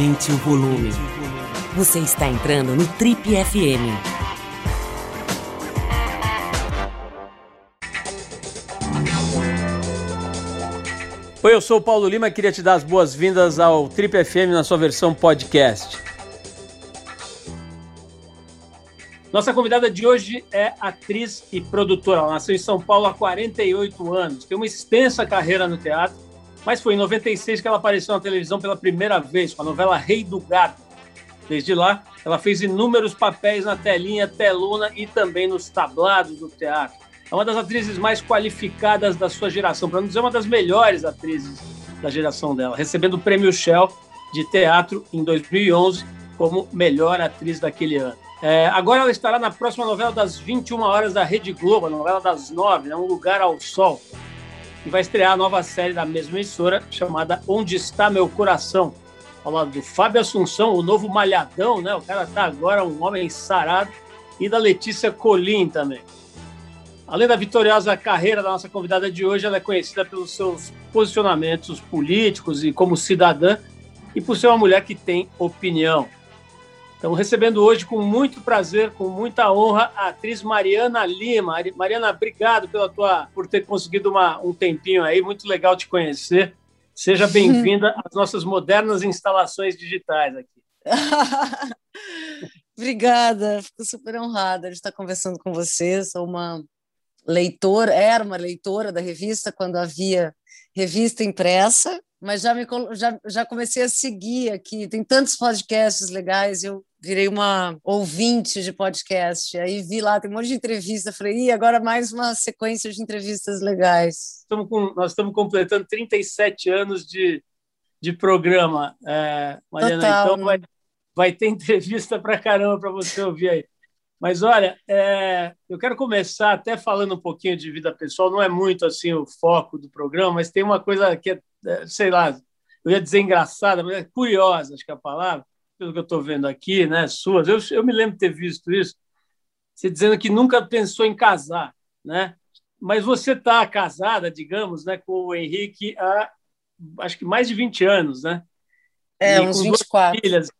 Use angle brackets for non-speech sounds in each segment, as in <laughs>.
Aumente o volume. Você está entrando no Trip FM. Oi, eu sou o Paulo Lima e queria te dar as boas-vindas ao Trip FM na sua versão podcast. Nossa convidada de hoje é atriz e produtora. Ela nasceu em São Paulo há 48 anos, tem uma extensa carreira no teatro, mas foi em 96 que ela apareceu na televisão pela primeira vez, com a novela Rei do Gado. Desde lá, ela fez inúmeros papéis na telinha, telona e também nos tablados do teatro. É uma das atrizes mais qualificadas da sua geração, para não dizer uma das melhores atrizes da geração dela, recebendo o prêmio Shell de teatro em 2011 como melhor atriz daquele ano. É, agora ela estará na próxima novela das 21 horas da Rede Globo, a novela das 9, né, Um Lugar ao Sol, e vai estrear a nova série da mesma emissora chamada Onde Está Meu Coração, ao lado do Fábio Assunção, o novo malhadão, né? O cara tá agora um homem sarado, e da Letícia Colim também. Além da vitoriosa carreira da nossa convidada de hoje, ela é conhecida pelos seus posicionamentos políticos e como cidadã e por ser uma mulher que tem opinião. Estamos recebendo hoje com muito prazer, com muita honra, a atriz Mariana Lima. Mariana, obrigado pela tua, por ter conseguido uma, um tempinho aí, muito legal te conhecer. Seja <laughs> bem-vinda às nossas modernas instalações digitais aqui. <laughs> Obrigada, fico super honrada de estar conversando com você. Sou uma leitora, era uma leitora da revista quando havia revista impressa, mas já, me, já, já comecei a seguir aqui. Tem tantos podcasts legais, eu virei uma ouvinte de podcast. Aí vi lá, tem um monte de entrevista. Falei, e agora mais uma sequência de entrevistas legais. Estamos com, nós estamos completando 37 anos de, de programa, é, Mariana. Total, então né? vai, vai ter <laughs> entrevista para caramba para você ouvir aí. Mas olha, é, eu quero começar até falando um pouquinho de vida pessoal. Não é muito assim o foco do programa, mas tem uma coisa que é, é sei lá, eu ia dizer engraçada, mas é curiosa, acho que é a palavra, pelo que eu estou vendo aqui, né, suas. Eu, eu me lembro de ter visto isso. Você dizendo que nunca pensou em casar, né? Mas você está casada, digamos, né, com o Henrique há acho que mais de 20 anos, né? É, e uns 24. Duas filhas,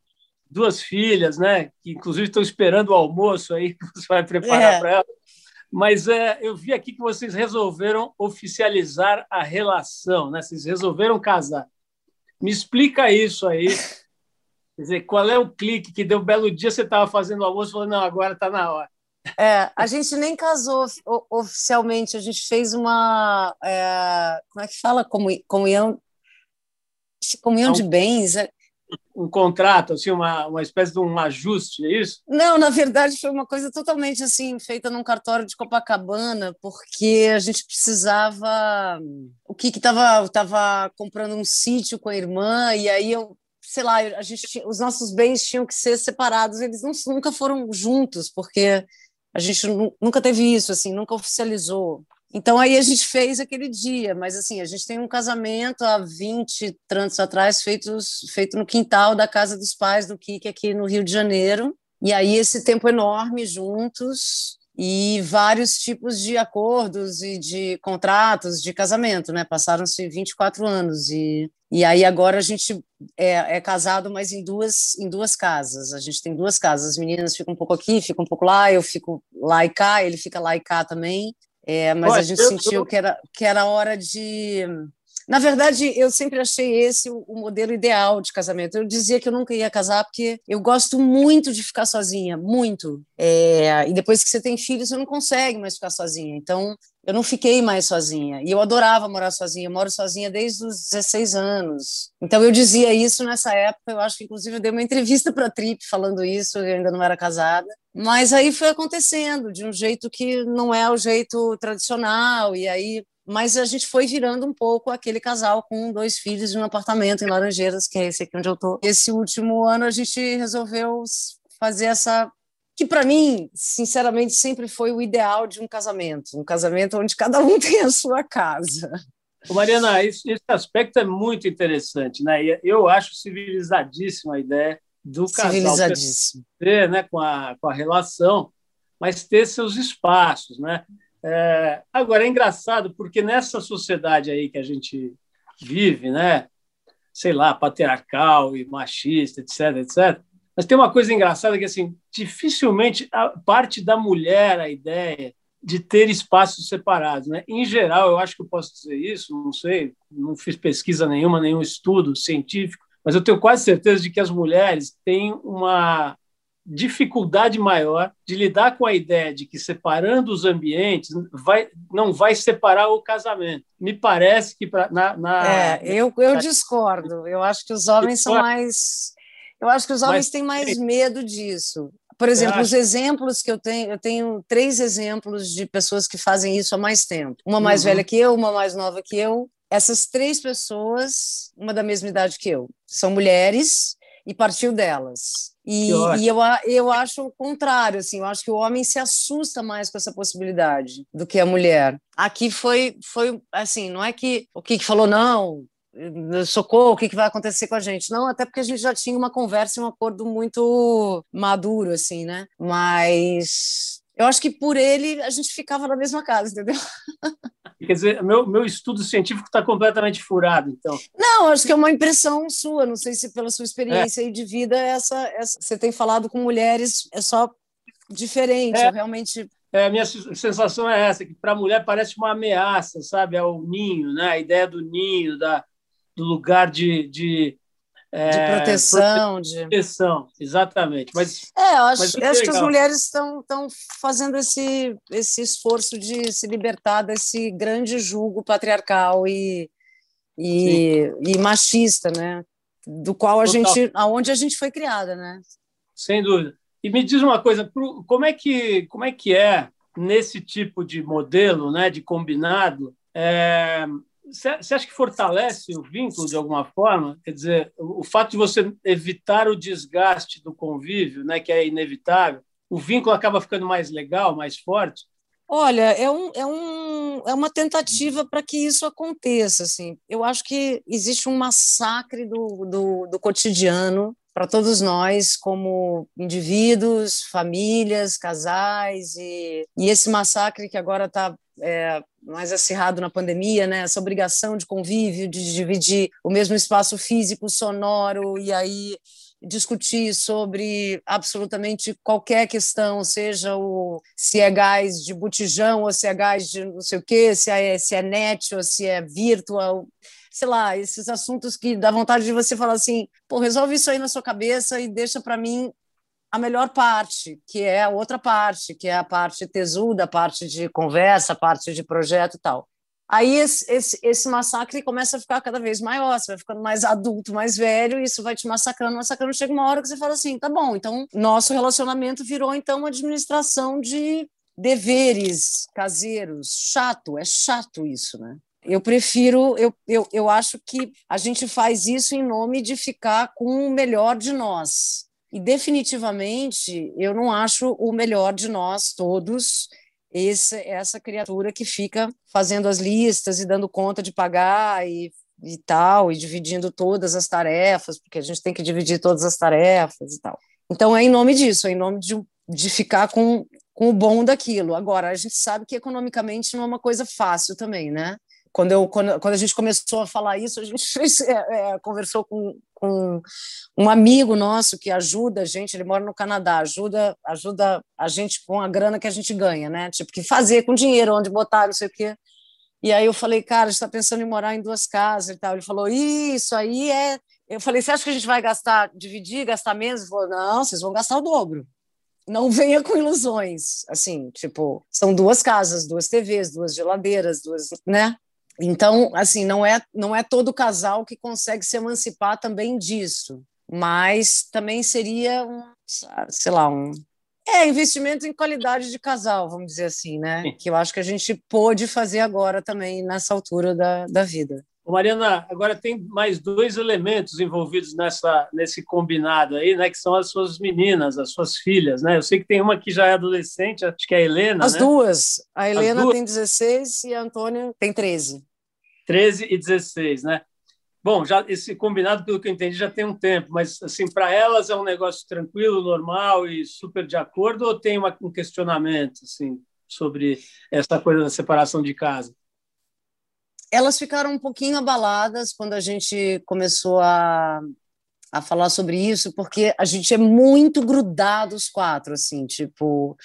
duas filhas, né? Que inclusive estão esperando o almoço aí <laughs> que você vai preparar é. para elas. Mas é, eu vi aqui que vocês resolveram oficializar a relação, né? Vocês resolveram casar. Me explica isso aí. Quer dizer, qual é o clique que deu um belo dia você estava fazendo o almoço e falou, não, agora está na hora. É, a gente nem casou oficialmente, a gente fez uma. É, como é que fala? Comunhão, comunhão de bens. É, um contrato, assim, uma, uma espécie de um ajuste, é isso? Não, na verdade foi uma coisa totalmente assim, feita num cartório de Copacabana, porque a gente precisava. O que estava tava comprando um sítio com a irmã, e aí eu, sei lá, a gente, os nossos bens tinham que ser separados, eles não, nunca foram juntos, porque a gente nunca teve isso, assim, nunca oficializou. Então aí a gente fez aquele dia, mas assim, a gente tem um casamento há 20 anos atrás feitos, feito no quintal da casa dos pais do Kiki aqui no Rio de Janeiro. E aí esse tempo enorme juntos e vários tipos de acordos e de contratos de casamento, né? Passaram-se 24 anos e, e aí agora a gente é, é, casado, mas em duas em duas casas. A gente tem duas casas. As meninas ficam um pouco aqui, ficam um pouco lá. Eu fico lá e cá. Ele fica lá e cá também. É, mas Olha, a gente sentiu eu... que era, que era hora de. Na verdade, eu sempre achei esse o, modelo ideal de casamento. Eu dizia que eu nunca ia casar porque eu gosto muito de ficar sozinha, muito. É, e depois que você tem filhos, você não consegue mais ficar sozinha. Então, eu não fiquei mais sozinha. E eu adorava morar sozinha. Eu moro sozinha desde os 16 anos. Então, eu dizia isso nessa época. Eu acho que, inclusive, eu dei uma entrevista para a Trip falando isso. Eu ainda não era casada. Mas aí foi acontecendo de um jeito que não é o jeito tradicional, e aí. Mas a gente foi virando um pouco aquele casal com dois filhos de um apartamento em Laranjeiras, que é esse aqui onde eu tô. Esse último ano a gente resolveu fazer essa que para mim, sinceramente, sempre foi o ideal de um casamento, um casamento onde cada um <laughs> tem a sua casa. Mariana, esse, aspecto é muito interessante, né? Eu acho civilizadíssima a ideia do casal ter, né, com, a, com a relação, mas ter seus espaços. Né? É, agora, é engraçado porque nessa sociedade aí que a gente vive, né, sei lá, patriarcal e machista, etc, etc. Mas tem uma coisa engraçada que, assim, dificilmente parte da mulher a ideia de ter espaços separados. Né? Em geral, eu acho que eu posso dizer isso, não sei, não fiz pesquisa nenhuma, nenhum estudo científico, mas eu tenho quase certeza de que as mulheres têm uma dificuldade maior de lidar com a ideia de que separando os ambientes vai, não vai separar o casamento. Me parece que pra, na, na é, eu, eu discordo. Eu acho que os homens são mais eu acho que os homens Mas, têm mais medo disso. Por exemplo, os exemplos que eu tenho, eu tenho três exemplos de pessoas que fazem isso há mais tempo. Uma mais uhum. velha que eu, uma mais nova que eu. Essas três pessoas, uma da mesma idade que eu, são mulheres e partiu delas. E, e, eu, eu acho o contrário, assim, eu acho que o homem se assusta mais com essa possibilidade do que a mulher. Aqui foi, foi assim, não é que o que falou, não, socorro, o que, que vai acontecer com a gente? Não, até porque a gente já tinha uma conversa e um acordo muito maduro, assim, né? Mas eu acho que por ele a gente ficava na mesma casa, entendeu? <laughs> Quer dizer, meu, meu estudo científico está completamente furado, então. Não, acho que é uma impressão sua, não sei se pela sua experiência é. de vida, essa, essa, você tem falado com mulheres, é só diferente, é. realmente é, a minha sensação é essa, que para a mulher parece uma ameaça, sabe, ao ninho, né? a ideia do ninho, da, do lugar de, de é, de proteção, de proteção, exatamente. Mas é, eu acho, eu acho que as mulheres estão estão fazendo esse esse esforço de se libertar desse grande jugo patriarcal e e, e machista, né? Do qual a Total. gente, aonde a gente foi criada, né? Sem dúvida. E me diz uma coisa, como é que como é que é nesse tipo de modelo, né, de combinado? É, você acha que fortalece o vínculo de alguma forma? Quer dizer, o fato de você evitar o desgaste do convívio, né, que é inevitável, o vínculo acaba ficando mais legal, mais forte? Olha, é, um, é, um, é uma tentativa para que isso aconteça. Assim. Eu acho que existe um massacre do, do, do cotidiano para todos nós, como indivíduos, famílias, casais, e, e esse massacre que agora está é, mais acirrado na pandemia, né? Essa obrigação de convívio, de dividir o mesmo espaço físico, sonoro, e aí discutir sobre absolutamente qualquer questão, seja o se é gás de botijão ou se é gás de não sei o quê, se é, se é net ou se é virtual, sei lá, esses assuntos que dá vontade de você falar assim, pô, resolve isso aí na sua cabeça e deixa para mim a melhor parte, que é a outra parte, que é a parte tesuda, a parte de conversa, a parte de projeto e tal. Aí esse, esse, esse, massacre começa a ficar cada vez maior, você vai ficando mais adulto, mais velho, e isso vai te massacrando, massacrando. Chega uma hora que você fala assim: tá bom, então nosso relacionamento virou então uma administração de deveres caseiros. Chato, é chato isso, né? Eu prefiro, eu, eu, eu acho que a gente faz isso em nome de ficar com o melhor de nós. E definitivamente eu não acho o melhor de nós todos esse, essa criatura que fica fazendo as listas e dando conta de pagar e, e tal, e dividindo todas as tarefas, porque a gente tem que dividir todas as tarefas e tal. Então é em nome disso, é em nome de, de ficar com, com o bom daquilo. Agora, a gente sabe que economicamente não é uma coisa fácil também, né? quando, eu, quando, quando a gente começou a falar isso, a gente <laughs> é, é, conversou com, com um amigo nosso que ajuda a gente, ele mora no Canadá, ajuda, ajuda a gente com a grana que a gente ganha, né? Tipo, que fazer com dinheiro, onde botar, não sei o quê. E aí eu falei, cara, a gente está pensando em morar em duas casas e tal. Ele falou, isso aí é. Eu falei, você acha que a gente vai gastar, dividir, gastar menos? Ele falou, não, vocês vão gastar o dobro. Não <laughs> venha com ilusões. Assim, tipo, são duas casas, duas TVs, duas geladeiras, duas, né? Então, assim, não é, não é todo casal que consegue se emancipar também disso, mas também seria um, sei lá, um é investimento em qualidade de casal, vamos dizer assim, né? Sim. Que eu acho que a gente pôde fazer agora também nessa altura da, da vida. Mariana, agora tem mais dois elementos envolvidos nessa, nesse combinado aí, né? Que são as suas meninas, as suas filhas, né? Eu sei que tem uma que já é adolescente, acho que é a Helena. As né? duas. A Helena duas. tem 16 e a Antônia tem 13. 13 e 16, né? Bom, já esse combinado, pelo que eu entendi, já tem um tempo, mas assim para elas é um negócio tranquilo, normal e super de acordo, ou tem uma, um questionamento assim sobre essa coisa da separação de casa? elas ficaram um pouquinho abaladas quando a gente começou a, a falar sobre isso, porque a gente é muito grudado os quatro, assim, tipo,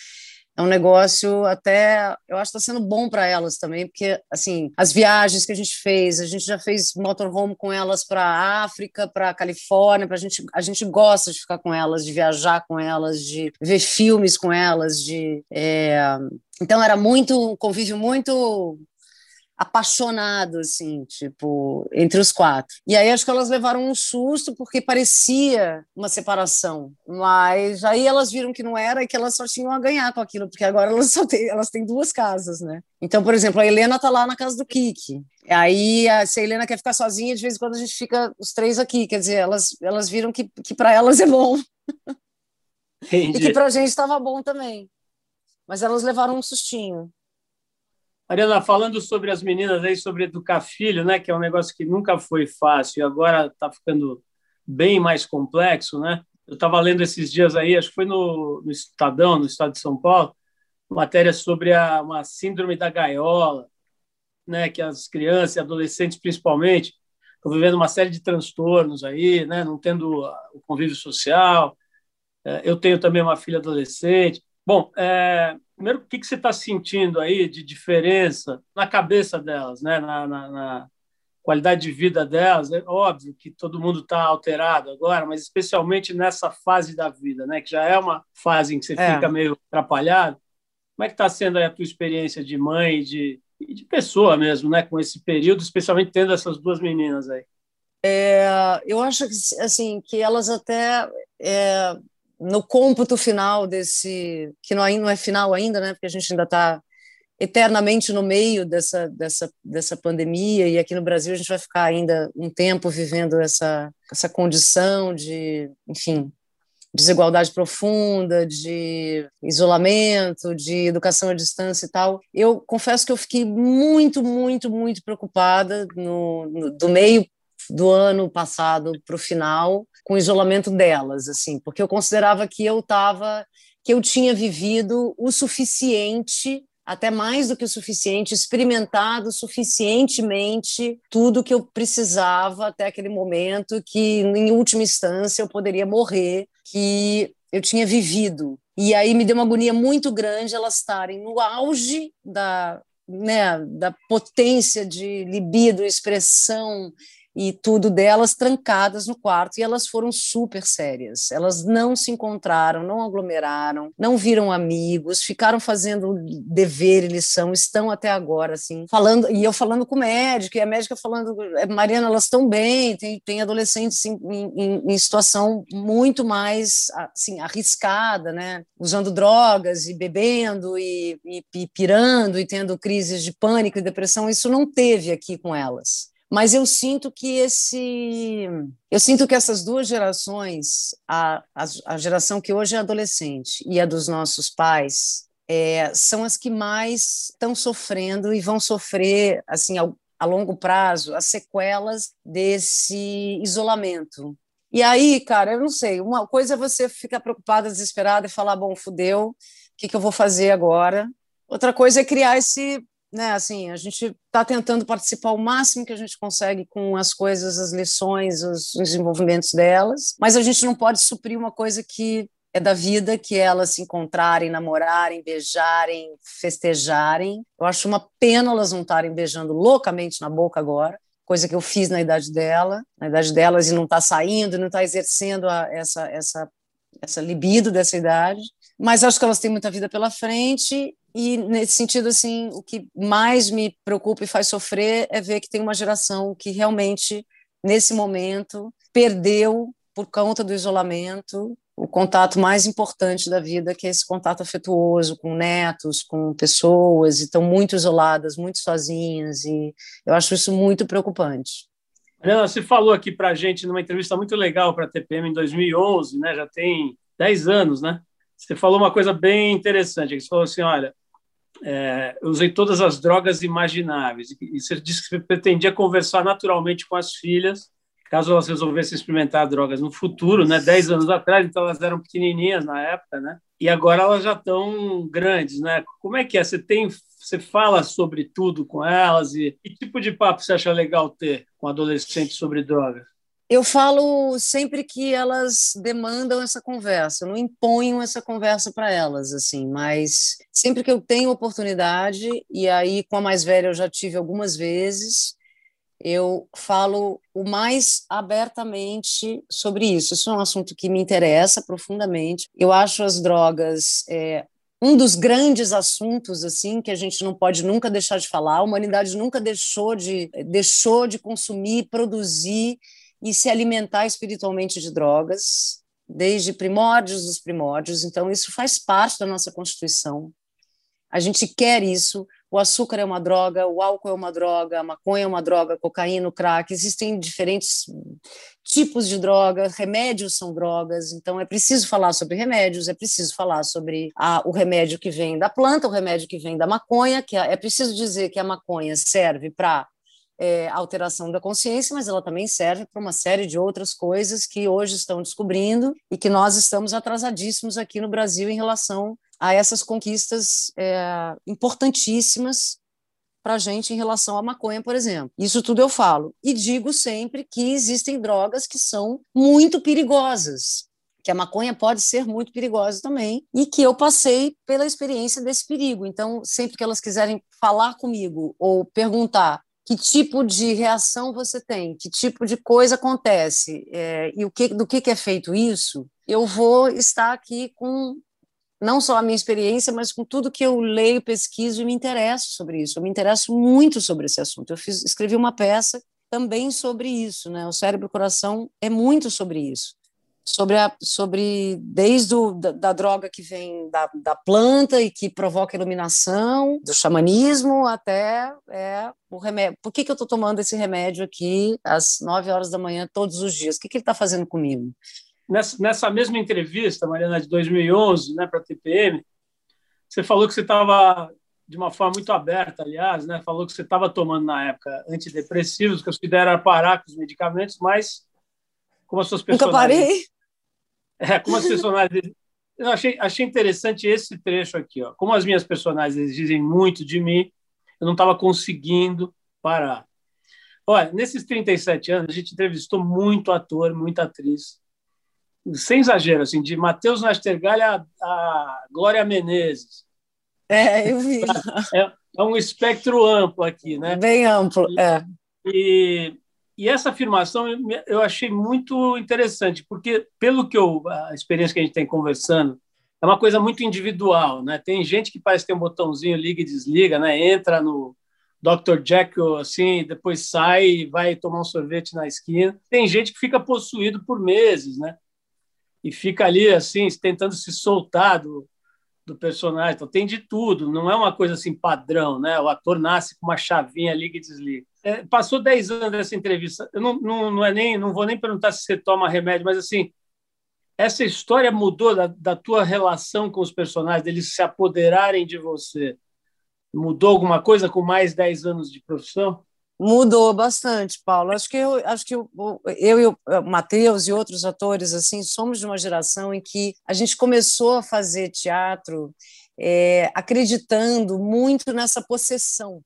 é um negócio até, eu acho que está sendo bom para elas também, porque, assim, as viagens que a gente fez, a gente já fez motorhome com elas para África, para Califórnia, pra gente, a gente gosta de ficar com elas, de viajar com elas, de ver filmes com elas, de... É... Então, era muito, um convívio muito apaixonado, assim, tipo, entre os quatro. E aí acho que elas levaram um susto porque parecia uma separação, mas aí elas viram que não era e que elas só tinham a ganhar com aquilo, porque agora elas só têm, elas têm duas casas, né? Então, por exemplo, a Helena tá lá na casa do Kiki. Aí, se a Helena quer ficar sozinha, de vez em quando a gente fica os três aqui, quer dizer, elas, elas viram que, que para elas é bom. <laughs> e que pra gente estava bom também. Mas elas levaram um sustinho. Mariana, falando sobre as meninas aí, sobre educar filho, né, que é um negócio que nunca foi fácil e agora está ficando bem mais complexo, né? Eu estava lendo esses dias aí, acho que foi no, no Estadão, no Estado de São Paulo, matéria sobre a, uma síndrome da gaiola, né, que as crianças e adolescentes principalmente estão vivendo uma série de transtornos aí, né, não tendo o convívio social. É, eu tenho também uma filha adolescente. Bom, é, primeiro, o que, que você está sentindo aí de diferença na cabeça delas, né? na, na, na qualidade de vida delas? É óbvio que todo mundo está alterado agora, mas especialmente nessa fase da vida, né? que já é uma fase em que você é. fica meio atrapalhado. Como é que está sendo a tua experiência de mãe e de, de pessoa mesmo, né? com esse período, especialmente tendo essas duas meninas aí? É, eu acho que, assim, que elas até é, no cômputo final desse, que não, não é final ainda, né, porque a gente ainda está eternamente no meio dessa, dessa, dessa pandemia, e aqui no Brasil a gente vai ficar ainda um tempo vivendo essa, essa condição de, enfim, desigualdade profunda, de isolamento, de educação à distância e tal. Eu confesso que eu fiquei muito, muito, muito preocupada no, no do meio do ano passado para o final, com o isolamento delas, assim, porque eu considerava que eu estava, que eu tinha vivido o suficiente até mais do que o suficiente, experimentado suficientemente tudo que eu precisava até aquele momento, que em última instância eu poderia morrer, que eu tinha vivido. E aí me deu uma agonia muito grande elas estarem no auge da, né, da potência de libido, expressão e tudo delas trancadas no quarto e elas foram super sérias. Elas não se encontraram, não aglomeraram, não viram amigos, ficaram fazendo dever e lição, estão até agora assim, falando e eu falando com o médico e a médica falando, é, Mariana, elas estão bem, tem, tem adolescentes em, em, em situação muito mais assim arriscada, né, usando drogas e bebendo e, e, e pirando e tendo crises de pânico e depressão. Isso não teve aqui com elas mas eu sinto que esse eu sinto que essas duas gerações a, a, a geração que hoje é adolescente e a dos nossos pais é, são as que mais estão sofrendo e vão sofrer assim a longo prazo as sequelas desse isolamento. E aí cara eu não sei uma coisa é você ficar preocupada desesperada e falar bom fudeu o que, que eu vou fazer agora? Outra coisa é criar esse né? Assim, a gente está tentando participar o máximo que a gente consegue com as coisas, as lições, os desenvolvimentos delas, mas a gente não pode suprir uma coisa que é da vida, que é elas se encontrarem, namorarem, beijarem, festejarem. Eu acho uma pena elas não estarem beijando loucamente na boca agora, coisa que eu fiz na idade dela, na idade delas e não está saindo, não está exercendo a, essa essa essa libido dessa idade. Mas acho que elas têm muita vida pela frente e nesse sentido, assim, o que mais me preocupa e faz sofrer é ver que tem uma geração que realmente, nesse momento, perdeu, por conta do isolamento, o contato mais importante da vida, que é esse contato afetuoso com netos, com pessoas, e estão muito isoladas, muito sozinhas, e eu acho isso muito preocupante. Ana, você falou aqui para a gente numa entrevista muito legal para a TPM em 2011, né? já tem 10 anos, né? Você falou uma coisa bem interessante, você falou assim, olha, é, eu usei todas as drogas imagináveis. E você disse que pretendia conversar naturalmente com as filhas, caso elas resolvessem experimentar drogas no futuro, né? Dez anos atrás, então elas eram pequenininhas na época, né? E agora elas já estão grandes, né? Como é que é? Você tem você fala sobre tudo com elas e que tipo de papo você acha legal ter com adolescentes sobre drogas? Eu falo sempre que elas demandam essa conversa, eu não imponho essa conversa para elas, assim, mas sempre que eu tenho oportunidade, e aí com a mais velha eu já tive algumas vezes, eu falo o mais abertamente sobre isso. Isso é um assunto que me interessa profundamente. Eu acho as drogas é, um dos grandes assuntos assim que a gente não pode nunca deixar de falar. A humanidade nunca deixou de deixou de consumir, produzir e se alimentar espiritualmente de drogas, desde primórdios dos primórdios. Então, isso faz parte da nossa Constituição. A gente quer isso. O açúcar é uma droga, o álcool é uma droga, a maconha é uma droga, cocaína, crack. Existem diferentes tipos de droga, remédios são drogas, então é preciso falar sobre remédios, é preciso falar sobre a, o remédio que vem da planta, o remédio que vem da maconha, que é, é preciso dizer que a maconha serve para é, alteração da consciência, mas ela também serve para uma série de outras coisas que hoje estão descobrindo e que nós estamos atrasadíssimos aqui no Brasil em relação a essas conquistas é, importantíssimas para a gente em relação à maconha, por exemplo. Isso tudo eu falo. E digo sempre que existem drogas que são muito perigosas, que a maconha pode ser muito perigosa também, e que eu passei pela experiência desse perigo. Então, sempre que elas quiserem falar comigo ou perguntar que tipo de reação você tem, que tipo de coisa acontece é, e o que, do que, que é feito isso, eu vou estar aqui com não só a minha experiência, mas com tudo que eu leio, pesquiso e me interesso sobre isso. Eu me interesso muito sobre esse assunto. Eu fiz, escrevi uma peça também sobre isso, né? O cérebro e o coração é muito sobre isso sobre, a, sobre desde o, da, da, droga que vem da, da, planta e que provoca iluminação, do xamanismo, até é, o remédio. Por que, que eu estou tomando esse remédio aqui às 9 horas da manhã todos os dias? O que, que ele está fazendo comigo? Nessa, nessa mesma entrevista, Mariana, de 2011, né, para a TPM, você falou que você estava de uma forma muito aberta, aliás, né? Falou que você estava tomando na época antidepressivos, que eu considero parar com os medicamentos, mas como as suas pessoas. Nunca parei. É, como as personagens. Eu achei, achei interessante esse trecho aqui. Ó. Como as minhas personagens dizem muito de mim, eu não estava conseguindo parar. Olha, nesses 37 anos, a gente entrevistou muito ator, muita atriz. Sem exagero, assim, de Matheus Nastergalha a, a Glória Menezes. É, eu vi. É, é, um espectro amplo aqui, né? Bem amplo, é. E, e essa afirmação eu achei muito interessante, porque, pelo que eu, a experiência que a gente tem conversando, é uma coisa muito individual. Né? Tem gente que parece ter um botãozinho liga e desliga, né? entra no Dr. Jekyll, assim, depois sai e vai tomar um sorvete na esquina. Tem gente que fica possuído por meses, né? E fica ali, assim, tentando se soltar do, do personagem. Então, tem de tudo, não é uma coisa assim padrão, né? O ator nasce com uma chavinha, liga e desliga é, passou 10 anos dessa entrevista. Eu não, não, não, é nem, não vou nem perguntar se você toma remédio, mas assim, essa história mudou da, da tua relação com os personagens, deles se apoderarem de você. Mudou alguma coisa com mais 10 anos de profissão? Mudou bastante, Paulo. Acho que eu, acho que eu, eu e o Matheus e outros atores assim somos de uma geração em que a gente começou a fazer teatro é, acreditando muito nessa possessão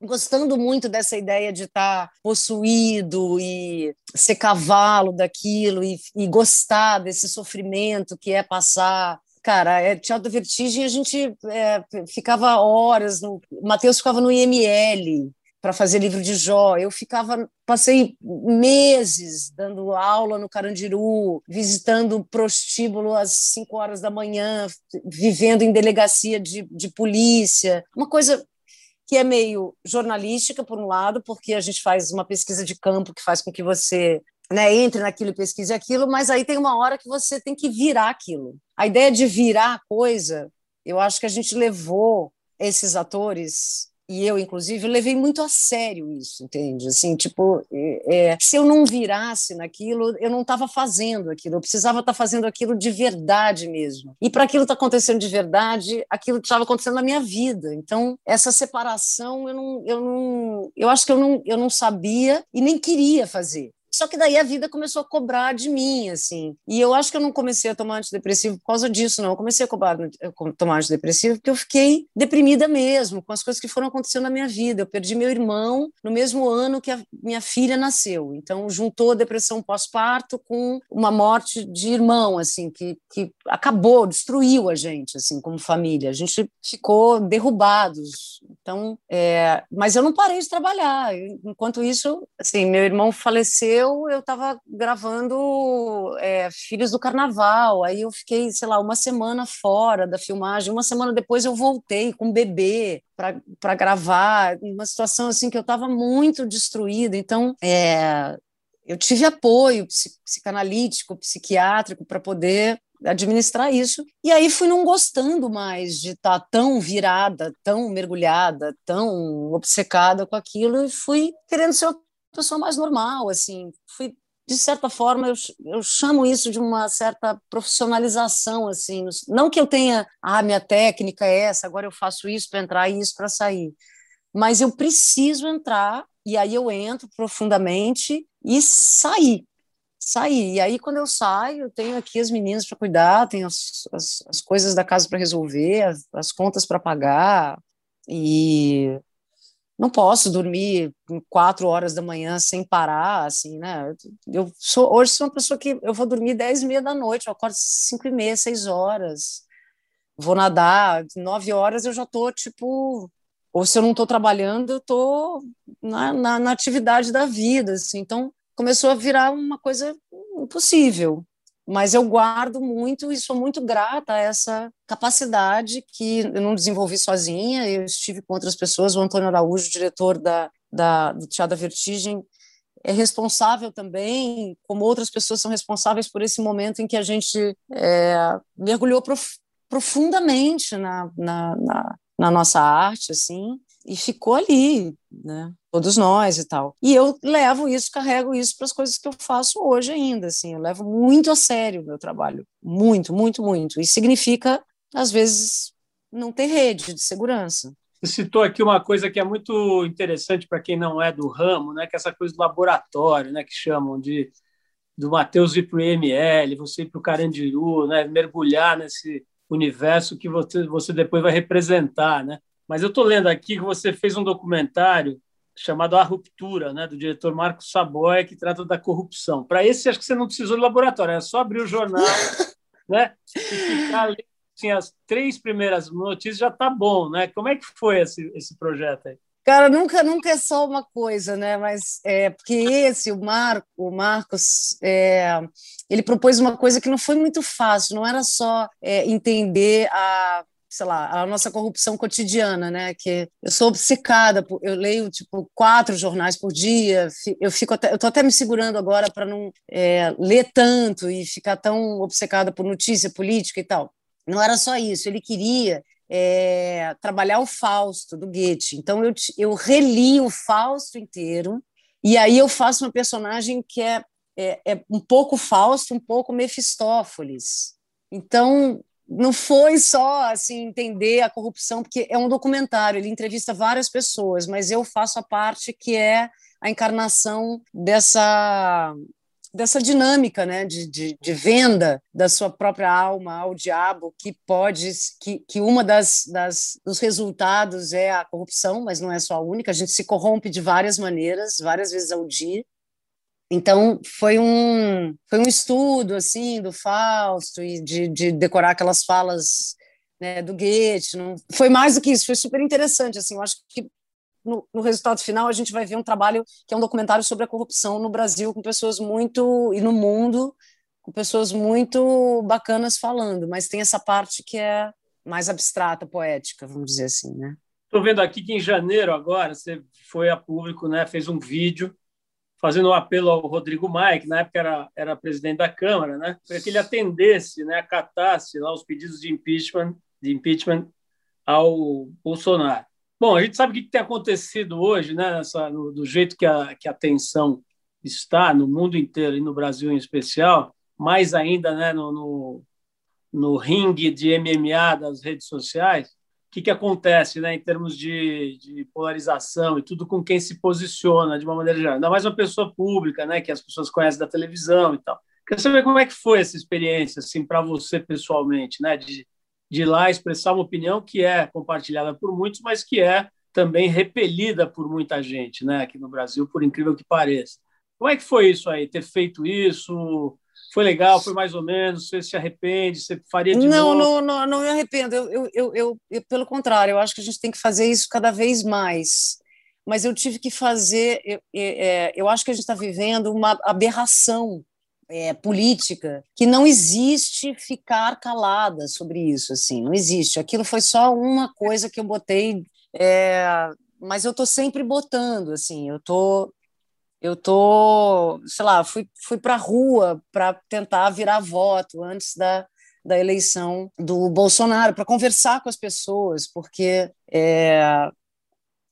gostando muito dessa ideia de estar tá possuído e ser cavalo daquilo e, e, gostar desse sofrimento que é passar. Cara, é Teatro da Vertigem, a gente é, ficava horas, no, o Matheus ficava no IML para fazer livro de Jó, eu ficava, passei meses dando aula no Carandiru, visitando prostíbulo às 5 horas da manhã, vivendo em delegacia de, de polícia, uma coisa que é meio jornalística, por um lado, porque a gente faz uma pesquisa de campo que faz com que você né, entre naquilo e pesquise aquilo, mas aí tem uma hora que você tem que virar aquilo. A ideia de virar a coisa, eu acho que a gente levou esses atores e eu, inclusive, levei muito a sério isso, entende? Assim, tipo, é, é se eu não virasse naquilo, eu não estava fazendo aquilo, eu precisava estar tá fazendo aquilo de verdade mesmo. E para aquilo estar tá acontecendo de verdade, aquilo estava acontecendo na minha vida. Então, essa separação, eu não, eu não, eu acho que eu não, eu não sabia e nem queria fazer. Só que daí a vida começou a cobrar de mim, assim. E eu acho que eu não comecei a tomar antidepressivo por causa disso, não. Eu comecei a cobrar, tomar antidepressivo porque eu fiquei deprimida mesmo com as coisas que foram acontecendo na minha vida. Eu perdi meu irmão no mesmo ano que a minha filha nasceu. Então, juntou a depressão pós-parto com uma morte de irmão, assim, que, que acabou, destruiu a gente, assim, como família. A gente ficou derrubados. Então, é... mas eu não parei de trabalhar. Enquanto isso, assim, meu irmão faleceu, eu estava gravando é, Filhos do Carnaval. Aí eu fiquei, sei lá, uma semana fora da filmagem. Uma semana depois eu voltei com bebê para gravar. Uma situação assim que eu estava muito destruída. Então, é, eu tive apoio psicanalítico, psiquiátrico para poder administrar isso. E aí fui não gostando mais de estar tá tão virada, tão mergulhada, tão obcecada com aquilo e fui querendo ser uma pessoa mais normal, assim. Fui de certa forma eu, eu chamo isso de uma certa profissionalização assim, não que eu tenha, ah, minha técnica é essa, agora eu faço isso para entrar e isso para sair. Mas eu preciso entrar e aí eu entro profundamente e sair sair. E aí, quando eu saio, eu tenho aqui as meninas para cuidar, tenho as, as, as, coisas da casa para resolver, as, as contas para pagar, e não posso dormir quatro horas da manhã sem parar, assim, né? Eu sou, hoje sou uma pessoa que eu vou dormir dez e meia da noite, eu acordo cinco e meia, seis horas, vou nadar, nove horas eu já tô, tipo, ou se eu não estou trabalhando, eu estou na, na, na, atividade da vida, assim, então começou a virar uma coisa impossível. Mas eu guardo muito e sou muito grata a essa capacidade que eu não desenvolvi sozinha. Eu estive com outras pessoas. O Antônio Araújo, diretor da, da, do Teatro da Vertigem, é responsável também, como outras pessoas são responsáveis por esse momento em que a gente é, mergulhou prof, profundamente na, na, na, na nossa arte, assim, e ficou ali, né? Todos nós e tal. E eu levo isso, carrego isso para as coisas que eu faço hoje ainda, assim. Eu levo muito a sério o meu trabalho, muito, muito, muito. E significa, às vezes, não ter rede de segurança. Você citou aqui uma coisa que é muito interessante para quem não é do ramo, né? Que é essa coisa do laboratório, né? Que chamam de do Matheus ir para o IML, você ir para o Carandiru, né? Mergulhar nesse universo que você, você depois vai representar, né? Mas eu estou lendo aqui que você fez um documentário chamado A Ruptura, né, do diretor Marcos Saboia, que trata da corrupção. Para esse, acho que você não precisou de laboratório, é só abrir o jornal <laughs> né, e ficar lendo assim, as três primeiras notícias, já está bom. Né? Como é que foi esse, esse projeto aí? Cara, nunca, nunca é só uma coisa, né? Mas é porque esse, o Marco, o Marcos, é, ele propôs uma coisa que não foi muito fácil. Não era só é, entender a sei lá, a nossa corrupção cotidiana, né? Que eu sou obcecada, por, eu leio tipo quatro jornais por dia, eu fico até, eu tô até me segurando agora para não é, ler tanto e ficar tão obcecada por notícia política e tal. Não era só isso, ele queria é, trabalhar o Fausto do Goethe. Então eu, eu reli o Fausto inteiro e aí eu faço uma personagem que é, é, é um pouco Fausto, um pouco Mefistófeles. Então não foi só assim entender a corrupção, porque é um documentário, ele entrevista várias pessoas, mas eu faço a parte que é a encarnação dessa dessa dinâmica né, de, de, de, venda da sua própria alma ao diabo, que pode, que, que uma das, das dos resultados é a corrupção, mas não é só a única, a gente se corrompe de várias maneiras, várias vezes ao dia, então foi um foi um estudo assim do Fausto e de, de decorar aquelas falas né, do Goethe. Não, foi mais do que isso, foi super interessante. Assim, eu acho que no, no, resultado final a gente vai ver um trabalho que é um documentário sobre a corrupção no Brasil com pessoas muito e no mundo com pessoas muito bacanas falando, mas tem essa parte que é mais abstrata, poética, vamos dizer assim, né? Estou vendo aqui que em janeiro agora você foi a público, né? Fez um vídeo fazendo um apelo ao Rodrigo Maia, que na época era, era presidente da Câmara, né, para que ele atendesse, né, acatasse lá os pedidos de impeachment, de impeachment ao Bolsonaro. Bom, a gente sabe o que tem acontecido hoje, né, nessa, no, do jeito que a, que a tensão está no mundo inteiro e no Brasil em especial, mais ainda né, no, no, no ringue de MMA das redes sociais. Que, que acontece né, em termos de, de, polarização e tudo com quem se posiciona de uma maneira geral. Ainda mais uma pessoa pública, né, que as pessoas conhecem da televisão e tal. Quer saber como é que foi essa experiência assim, para você pessoalmente, né, de, de ir lá expressar uma opinião que é compartilhada por muitos, mas que é também repelida por muita gente né, aqui no Brasil, por incrível que pareça. Como é que foi isso aí, ter feito isso? Foi legal? Foi mais ou menos? Você se arrepende? Você faria de não, novo? Não, não, não me arrependo. Eu, eu, eu, eu, eu, pelo contrário, eu acho que a gente tem que fazer isso cada vez mais. Mas eu tive que fazer. Eu, é, eu acho que a gente está vivendo uma aberração é, política que não existe ficar calada sobre isso. Assim, não existe. Aquilo foi só uma coisa que eu botei. É, mas eu estou sempre botando, assim, eu tô, eu tô, sei lá, fui, fui para a rua para tentar virar voto antes da, da eleição do Bolsonaro, para conversar com as pessoas, porque é,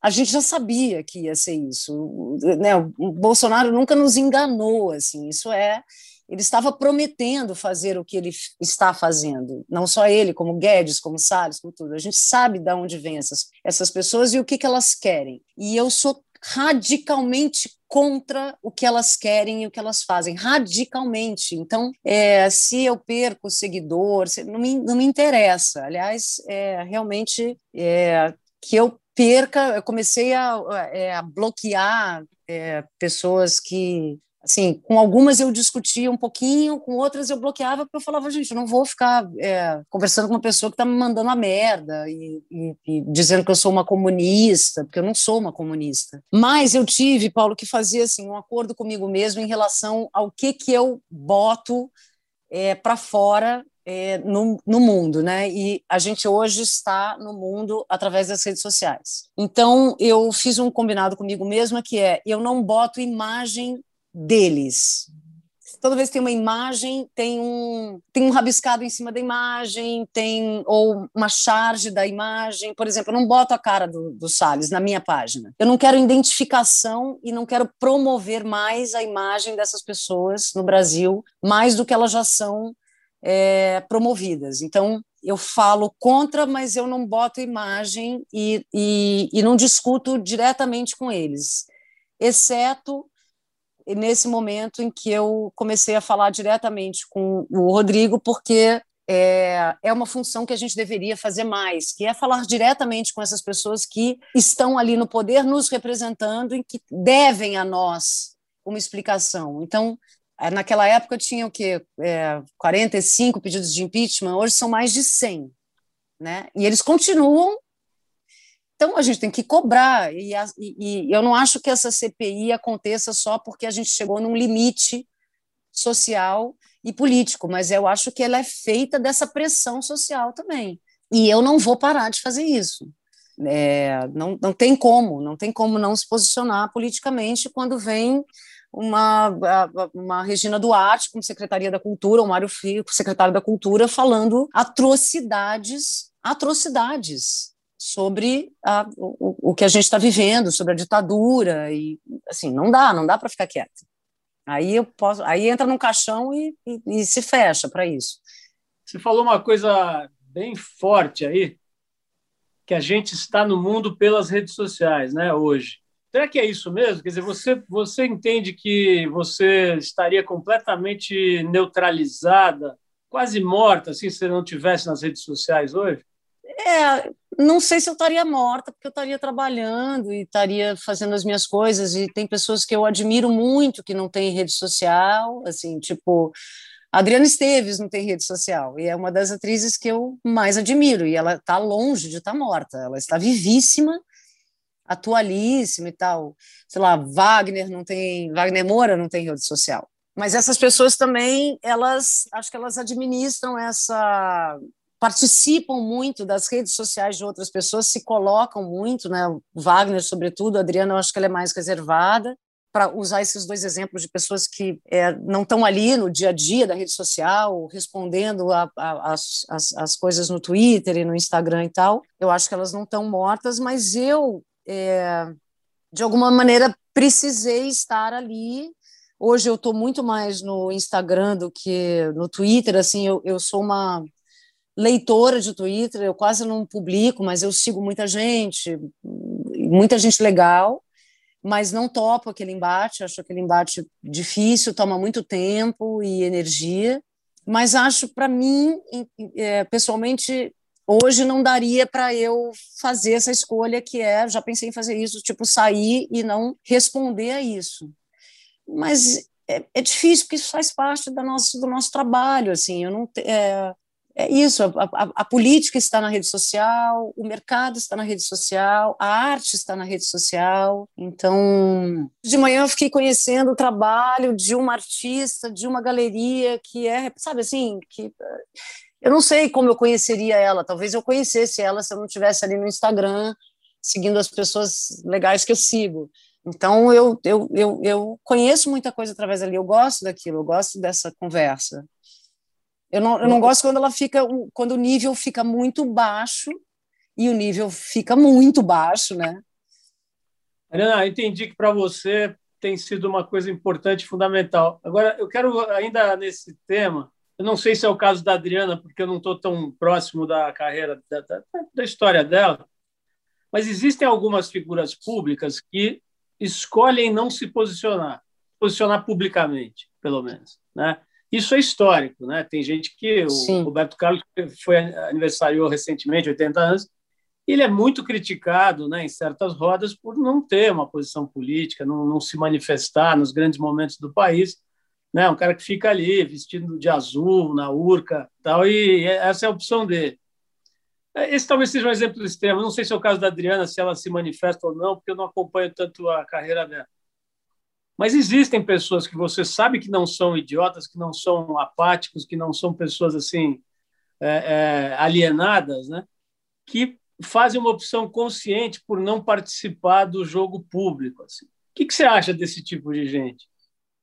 a gente já sabia que ia ser isso. Né? O Bolsonaro nunca nos enganou, assim, isso é. Ele estava prometendo fazer o que ele está fazendo, não só ele, como Guedes, como Salles, como tudo. A gente sabe de onde vêm essas, essas pessoas e o que, que elas querem. E eu sou radicalmente contra o que elas querem e o que elas fazem, radicalmente. Então, é, se eu perco seguidor, não me, não me interessa. Aliás, é, realmente é, que eu perca, eu comecei a, é, a bloquear é, pessoas que assim, com algumas eu discutia um pouquinho, com outras eu bloqueava, porque eu falava, gente, eu não vou ficar é, conversando com uma pessoa que está me mandando a merda e, e, e, dizendo que eu sou uma comunista, porque eu não sou uma comunista. Mas eu tive, Paulo, que fazer assim, um acordo comigo mesmo em relação ao que, que eu boto é, para fora é, no, no, mundo, né? E a gente hoje está no mundo através das redes sociais. Então, eu fiz um combinado comigo mesma que é: eu não boto imagem deles. Toda vez que tem uma imagem, tem um, tem um rabiscado em cima da imagem, tem ou uma charge da imagem. Por exemplo, eu não boto a cara do, do Salles na minha página. Eu não quero identificação e não quero promover mais a imagem dessas pessoas no Brasil, mais do que elas já são é, promovidas. Então, eu falo contra, mas eu não boto imagem e, e, e não discuto diretamente com eles, exceto nesse momento em que eu comecei a falar diretamente com o Rodrigo, porque é, é uma função que a gente deveria fazer mais, que é falar diretamente com essas pessoas que estão ali no poder, nos representando e que devem a nós uma explicação. Então, é, naquela época tinha o quê? É, 45 pedidos de impeachment, hoje são mais de 100. Né? E eles continuam então, a gente tem que cobrar, e, e, e, eu não acho que essa CPI aconteça só porque a gente chegou num limite social e político, mas eu acho que ela é feita dessa pressão social também. E eu não vou parar de fazer isso. É, não, não tem como, não tem como não se posicionar politicamente quando vem uma, uma Regina Duarte, como Secretaria da Cultura, o Mário Filho, secretário da Cultura, falando atrocidades, atrocidades sobre a, o, o que a gente está vivendo, sobre a ditadura e assim não dá, não dá para ficar quieto. Aí eu posso, aí entra num caixão e, e, e se fecha para isso. Você falou uma coisa bem forte aí, que a gente está no mundo pelas redes sociais, né? Hoje. Será que é isso mesmo? Quer dizer, você, você entende que você estaria completamente neutralizada, quase morta, assim, se não tivesse nas redes sociais hoje? É, não sei se eu estaria morta, porque eu estaria trabalhando e estaria fazendo as minhas coisas. E tem pessoas que eu admiro muito que não têm rede social, assim, tipo. Adriana Esteves não tem rede social e é uma das atrizes que eu mais admiro. E ela está longe de estar tá morta, ela está vivíssima, atualíssima e tal. Sei lá, Wagner não tem, Wagner Moura não tem rede social. Mas essas pessoas também, elas, acho que elas administram essa participam muito das redes sociais de outras pessoas, se colocam muito, né? Wagner, sobretudo, a Adriana, eu acho que ela é mais reservada, para usar esses dois exemplos de pessoas que é, não estão ali no dia a dia da rede social, respondendo as, coisas no Twitter e no Instagram e tal. Eu acho que elas não estão mortas, mas eu, é, de alguma maneira, precisei estar ali. Hoje eu estou muito mais no Instagram do que no Twitter. Assim, eu, eu sou uma leitora de Twitter, eu quase não publico, mas eu sigo muita gente, muita gente legal, mas não topo aquele embate, acho aquele embate difícil, toma muito tempo e energia, mas acho, para mim, é, pessoalmente, hoje não daria para eu fazer essa escolha que é, já pensei em fazer isso, tipo, sair e não responder a isso. Mas é, é difícil, porque isso faz parte da nosso, do nosso trabalho, assim, eu não... É, é isso, a, a, a, política está na rede social, o mercado está na rede social, a arte está na rede social. Então, de manhã eu fiquei conhecendo o trabalho de uma artista, de uma galeria que é, sabe assim, que eu não sei como eu conheceria ela, talvez eu conhecesse ela se eu não estivesse ali no Instagram seguindo as pessoas legais que eu sigo. Então, eu, eu, eu, eu conheço muita coisa através dali, eu gosto daquilo, eu gosto dessa conversa. Eu não, eu não gosto quando ela fica, quando o nível fica muito baixo e o nível fica muito baixo, né? Ariana, entendi que para você tem sido uma coisa importante, fundamental. Agora, eu quero ainda nesse tema, eu não sei se é o caso da Adriana, porque eu não estou tão próximo da carreira, da, da, da história dela, mas existem algumas figuras públicas que escolhem não se posicionar, posicionar publicamente, pelo menos, né? Isso é histórico, né? Tem gente que o Roberto Carlos foi aniversariou recentemente, 80 anos, ele é muito criticado, né, em certas rodas por não ter uma posição política, não, não se manifestar nos grandes momentos do país, né? Um cara que fica ali vestido de azul na urca, tal, e essa é a opção dele. Esse talvez seja um exemplo extremo. Não sei se é o caso da Adriana, se ela se manifesta ou não, porque eu não acompanho tanto a carreira dela. Mas existem pessoas que você sabe que não são idiotas, que não são apáticos, que não são pessoas assim é, é, alienadas, né? que fazem uma opção consciente por não participar do jogo público. Assim. O que, que você acha desse tipo de gente?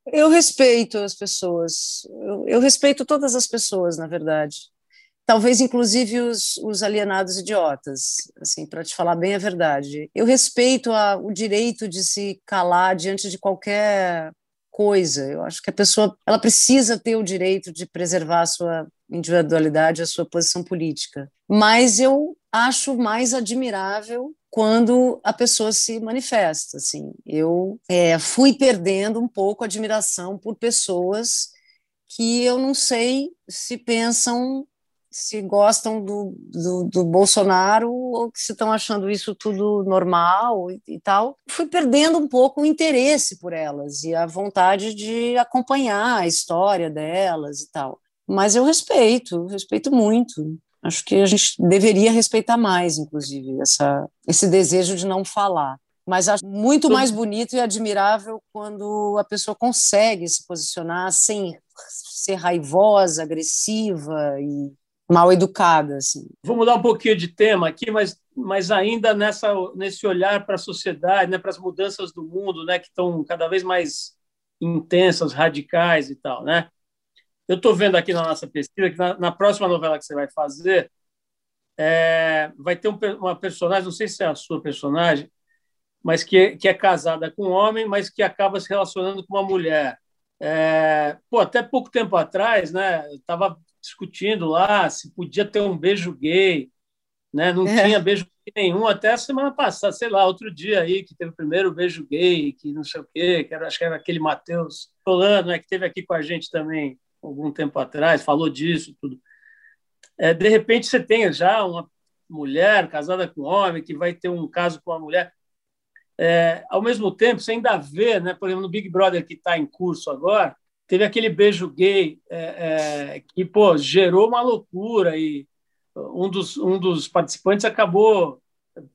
Eu respeito as pessoas. Eu, eu respeito todas as pessoas, na verdade talvez inclusive os, os alienados idiotas, assim, para te falar bem a verdade. Eu respeito a, o direito de se calar diante de qualquer coisa. Eu acho que a pessoa ela precisa ter o direito de preservar a sua individualidade, a sua posição política. Mas eu acho mais admirável quando a pessoa se manifesta. Assim, eu é, fui perdendo um pouco a admiração por pessoas que eu não sei se pensam se gostam do, do, do, Bolsonaro ou se estão achando isso tudo normal e, e, tal. Fui perdendo um pouco o interesse por elas e a vontade de acompanhar a história delas e tal. Mas eu respeito, respeito muito. Acho que a gente deveria respeitar mais, inclusive, essa, esse desejo de não falar. Mas acho muito mais bonito e admirável quando a pessoa consegue se posicionar sem ser raivosa, agressiva e mal educada. Assim. Vou mudar um pouquinho de tema aqui, mas, mas ainda nessa, nesse olhar para a sociedade, né, para as mudanças do mundo, né, que estão cada vez mais intensas, radicais e tal. Né? Eu estou vendo aqui na nossa pesquisa que na, na, próxima novela que você vai fazer, é, vai ter um, uma personagem, não sei se é a sua personagem, mas que, que é casada com um homem, mas que acaba se relacionando com uma mulher. É, pô, até pouco tempo atrás, né, estava discutindo lá se podia ter um beijo gay, né? Não é. tinha beijo nenhum até a semana passada, sei lá, outro dia aí que teve o primeiro beijo gay, que não sei o quê, que era, acho que era aquele Matheus Solano, né, que teve aqui com a gente também algum tempo atrás, falou disso tudo. É, de repente você tem já uma mulher casada com um homem que vai ter um caso com uma mulher. É, ao mesmo tempo, você ainda vê, né, por exemplo, no Big Brother que está em curso agora, teve aquele beijo gay é, é, que pô, gerou uma loucura e um dos, um dos participantes acabou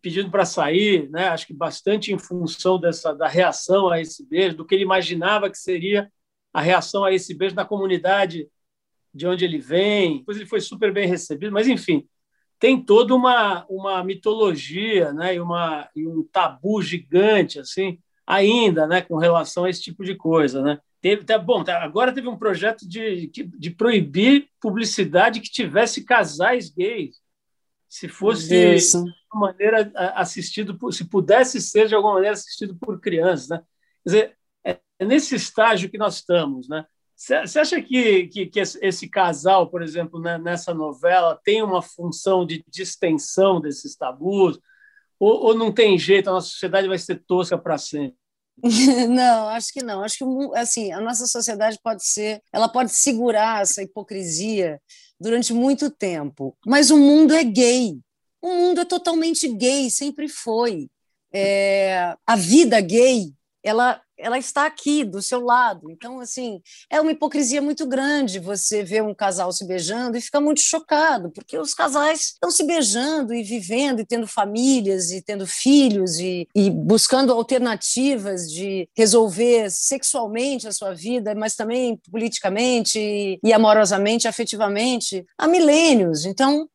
pedindo para sair, né? acho que bastante em função dessa da reação a esse beijo, do que ele imaginava que seria a reação a esse beijo na comunidade de onde ele vem. Depois ele foi super bem recebido, mas enfim, tem toda uma, uma mitologia né? e, uma, e um tabu gigante assim ainda né? com relação a esse tipo de coisa. Né? Teve, tá, bom, tá, agora teve um projeto de, de, proibir publicidade que tivesse casais gays. Se fosse Isso. de alguma maneira assistido, por, se pudesse ser de alguma maneira assistido por crianças. Né? Quer dizer, é, é nesse estágio que nós estamos. Né? Você acha que, que, que, esse casal, por exemplo, né, nessa novela, tem uma função de distensão desses tabus? Ou, ou não tem jeito, a nossa sociedade vai ser tosca para sempre? <laughs> Não, acho que não. Acho que assim, a nossa sociedade pode ser, ela pode segurar essa hipocrisia durante muito tempo. Mas o mundo é gay. O mundo é totalmente gay, sempre foi. É, a vida gay, ela ela está aqui do seu lado. Então, assim, é uma hipocrisia muito grande você ver um casal se beijando e ficar muito chocado, porque os casais estão se beijando e vivendo e tendo famílias e tendo filhos e, e buscando alternativas de resolver sexualmente a sua vida, mas também politicamente e, e amorosamente, afetivamente, há milênios. Então,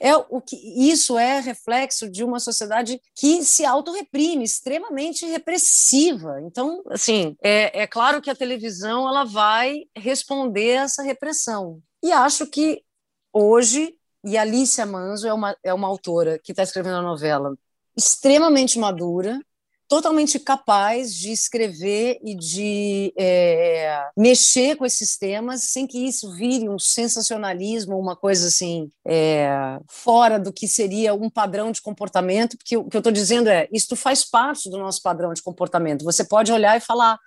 é o que isso é reflexo de uma sociedade que se autorreprime, extremamente repressiva. Então, assim, é, é claro que a televisão ela vai responder a essa repressão. E acho que hoje, e Alicia Manzo é uma, é uma autora que está escrevendo a novela extremamente madura, totalmente capaz de escrever e de é, mexer com esses temas sem que isso vire um sensacionalismo, uma coisa assim é, fora do que seria um padrão de comportamento, porque o que eu estou dizendo é isso faz parte do nosso padrão de comportamento. Você pode olhar e falar,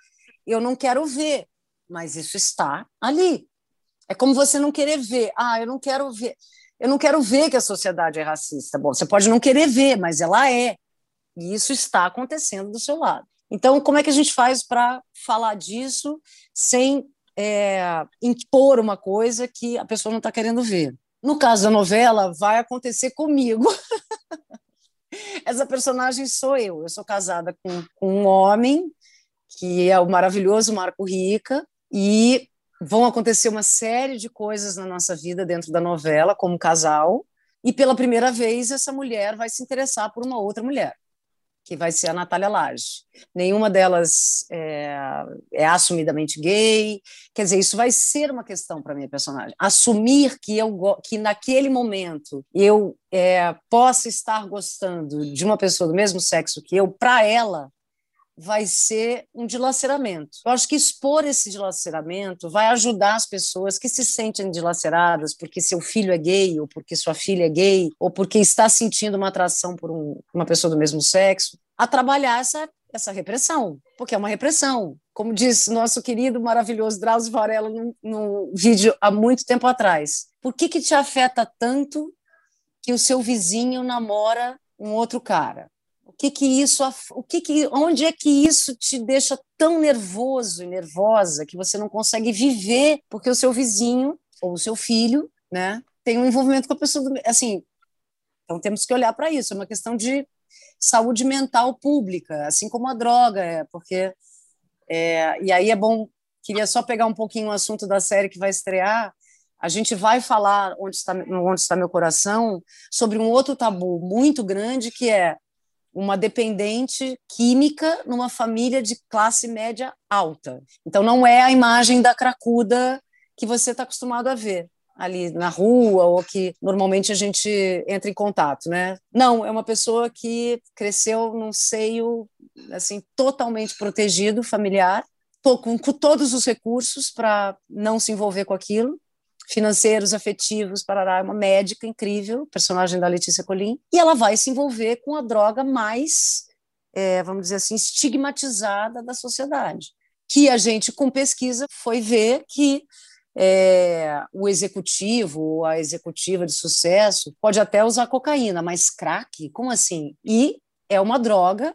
eu não quero ver, mas isso está ali. É como você não querer ver, ah, eu não quero ver. Eu não quero ver que a sociedade é racista. Bom, você pode não querer ver, mas ela é. E isso está acontecendo do seu lado. Então, como é que a gente faz para falar disso sem é, impor uma coisa que a pessoa não está querendo ver? No caso da novela, vai acontecer comigo. <laughs> Essa personagem sou eu. Eu sou casada com, com um homem que é o maravilhoso Marco Rica e vão acontecer uma série de coisas na nossa vida dentro da novela como casal e pela primeira vez essa mulher vai se interessar por uma outra mulher que vai ser a Natália Lage. Nenhuma delas é, é, assumidamente gay. Quer dizer, isso vai ser uma questão para minha personagem. Assumir que eu que naquele momento eu é, possa estar gostando de uma pessoa do mesmo sexo que eu, para ela vai ser um dilaceramento. Eu acho que expor esse dilaceramento vai ajudar as pessoas que se sentem dilaceradas porque seu filho é gay, ou porque sua filha é gay, ou porque está sentindo uma atração por um, uma pessoa do mesmo sexo, a trabalhar essa, essa repressão, porque é uma repressão. Como disse nosso querido, maravilhoso Drauzio Varela no, no vídeo há muito tempo atrás. Por que, que te afeta tanto que o seu vizinho namora um outro cara? Que que isso, o que que, onde é que isso te deixa tão nervoso e nervosa que você não consegue viver porque o seu vizinho ou o seu filho, né, tem um envolvimento com a pessoa, assim, então temos que olhar para isso, é uma questão de saúde mental pública, assim como a droga é, porque é, e aí é bom, queria só pegar um pouquinho o assunto da série que vai estrear, a gente vai falar onde está, onde está meu coração sobre um outro tabu muito grande que é uma dependente química numa família de classe média alta. Então, não é a imagem da cracuda que você está acostumado a ver ali na rua ou que normalmente a gente entra em contato, né? Não, é uma pessoa que cresceu num seio assim totalmente protegido, familiar, com, com todos os recursos para não se envolver com aquilo financeiros, afetivos, parará, é uma médica incrível, personagem da Letícia Colim, e ela vai se envolver com a droga mais, é, vamos dizer assim, estigmatizada da sociedade, que a gente, com pesquisa, foi ver que é, o executivo ou a executiva de sucesso pode até usar cocaína, mas crack, como assim? E é uma droga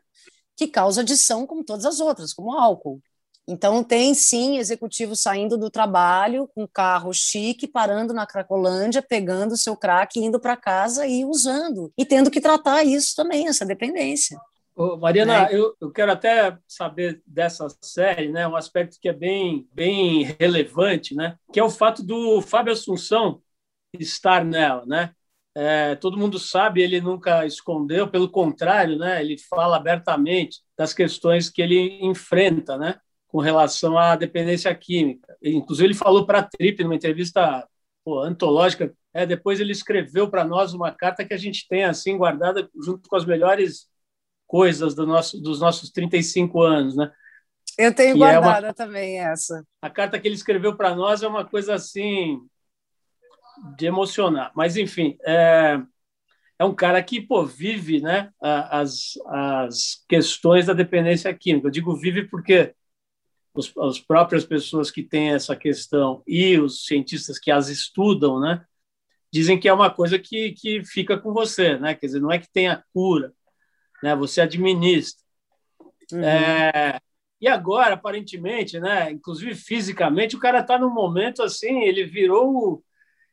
que causa adição como todas as outras, como álcool. Então, tem sim executivo saindo do trabalho com carro chique, parando na Cracolândia, pegando o seu crack, indo para casa e usando, e tendo que tratar isso também, essa dependência. Ô, Mariana, é. eu, eu, quero até saber dessa série, né, um aspecto que é bem, bem relevante, né, que é o fato do Fábio Assunção estar nela, né? É, todo mundo sabe, ele nunca escondeu, pelo contrário, né, ele fala abertamente das questões que ele enfrenta, né? Com relação à dependência química. Inclusive, ele falou para a Trip, numa entrevista pô, antológica, é, depois ele escreveu para nós uma carta que a gente tem assim guardada junto com as melhores coisas do nosso, dos nossos 35 anos. Né? Eu tenho guardada é uma... também essa. A carta que ele escreveu para nós é uma coisa assim de emocionar. Mas, enfim, é, é um cara que pô, vive né, as, as questões da dependência química. Eu digo vive porque os, as próprias pessoas que têm essa questão e os cientistas que as estudam, né, dizem que é uma coisa que, que fica com você, né? Quer dizer, não é que tenha cura, né? Você administra. Uhum. É, e agora, aparentemente, né? Inclusive fisicamente, o cara está num momento assim, ele virou,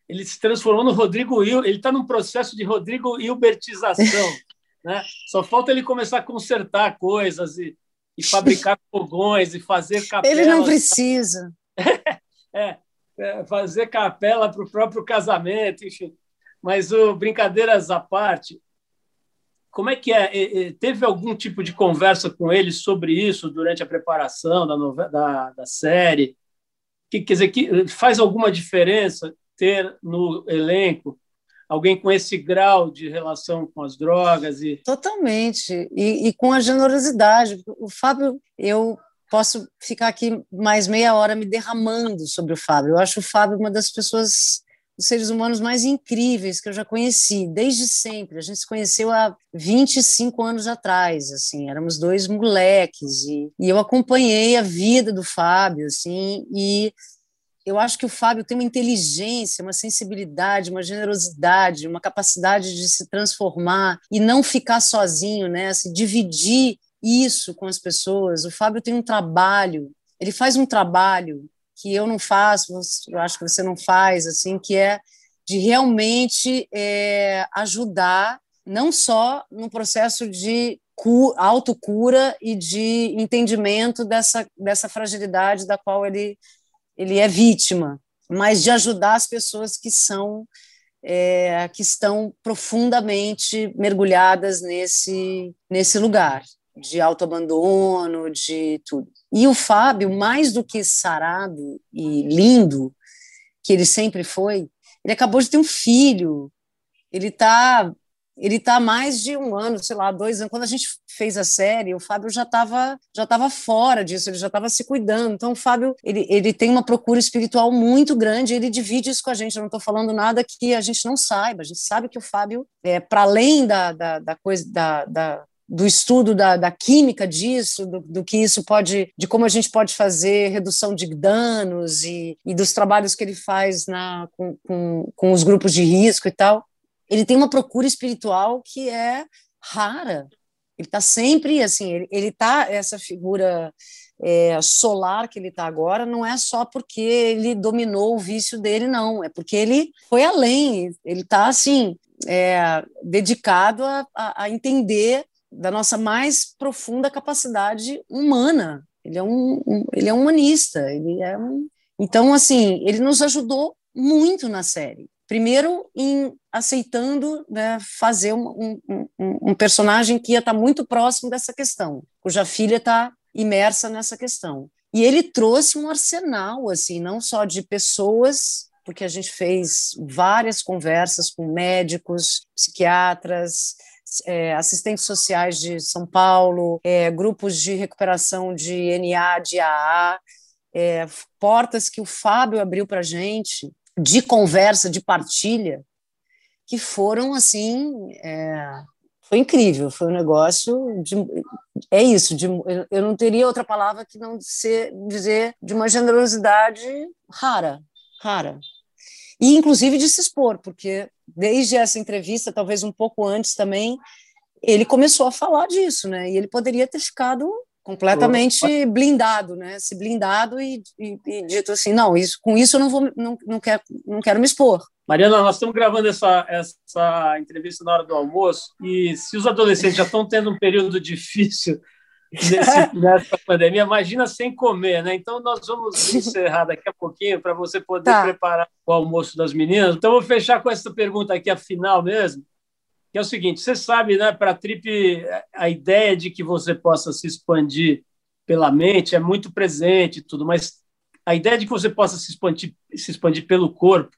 ele se transformou no Rodrigo Il, ele está num processo de Rodrigo Hilbertização, <laughs> né? Só falta ele começar a consertar coisas e, e fabricar <laughs> fogões e fazer capelas. Ele não precisa. <laughs> é, é, fazer capela para o próprio casamento, enfim. Mas o brincadeiras à parte, como é que é? Teve algum tipo de conversa com ele sobre isso durante a preparação da, novela, da, da série? Que, quer dizer, que faz alguma diferença ter no elenco alguém com esse grau de relação com as drogas e totalmente e, e com a generosidade o Fábio eu posso ficar aqui mais meia hora me derramando sobre o Fábio. Eu acho o Fábio uma das pessoas, dos seres humanos mais incríveis que eu já conheci, desde sempre. A gente se conheceu há 25 anos atrás, assim, éramos dois moleques, e, e eu acompanhei a vida do Fábio, assim, e eu acho que o Fábio tem uma inteligência, uma sensibilidade, uma generosidade, uma capacidade de se transformar e não ficar sozinho, né? Se dividir isso com as pessoas. O Fábio tem um trabalho, ele faz um trabalho que eu não faço, eu acho que você não faz, assim, que é de realmente é, ajudar, não só no processo de autocura e de entendimento dessa, dessa fragilidade da qual ele, ele é vítima, mas de ajudar as pessoas que são é, que estão profundamente mergulhadas nesse, nesse lugar de autoabandono, de tudo. E o Fábio, mais do que sarado e lindo, que ele sempre foi, ele acabou de ter um filho. Ele está ele tá há mais de um ano, sei lá, dois anos. Quando a gente fez a série, o Fábio já estava já tava fora disso, ele já estava se cuidando. Então, o Fábio ele, ele tem uma procura espiritual muito grande, ele divide isso com a gente. Eu não estou falando nada que a gente não saiba. A gente sabe que o Fábio, é, para além da, da, da coisa da, da do estudo da, da química disso, do, do, que isso pode, de como a gente pode fazer redução de danos e, e dos trabalhos que ele faz na, com, com, com os grupos de risco e tal. Ele tem uma procura espiritual que é rara. Ele está sempre assim, ele, ele tá essa figura é, solar que ele está agora não é só porque ele dominou o vício dele, não. É porque ele foi além. Ele está assim é, dedicado a, a, a entender da nossa mais profunda capacidade humana. Ele é um, um, ele é um humanista, ele é um... Então, assim, ele nos ajudou muito na série. Primeiro, em aceitando né, fazer um, um, um, personagem que ia estar muito próximo dessa questão, cuja filha está imersa nessa questão. E ele trouxe um arsenal, assim, não só de pessoas, porque a gente fez várias conversas com médicos, psiquiatras, é, assistentes sociais de São Paulo, é, grupos de recuperação de NA, de AA, é, portas que o Fábio abriu para a gente de conversa, de partilha, que foram assim. É, foi incrível, foi um negócio de, é isso, de, eu não teria outra palavra que não ser, dizer de uma generosidade rara, rara. E inclusive de se expor, porque desde essa entrevista, talvez um pouco antes também, ele começou a falar disso, né? E ele poderia ter ficado completamente blindado, né? Se blindado e, e, e, dito assim, não, isso, com isso eu não vou, não, não quero, não quero me expor. Mariana, nós estamos gravando essa, essa entrevista na hora do almoço e se os adolescentes já estão tendo um período difícil nesse, <laughs> nessa pandemia, imagina sem comer, né? Então nós vamos encerrar daqui a pouquinho para você poder tá. preparar o almoço das meninas. Então vou fechar com essa pergunta aqui, a final mesmo, que é o seguinte: você sabe, né, para a Trip, a ideia de que você possa se expandir pela mente é muito presente, tudo, mas a ideia de que você possa se expandir, se expandir pelo corpo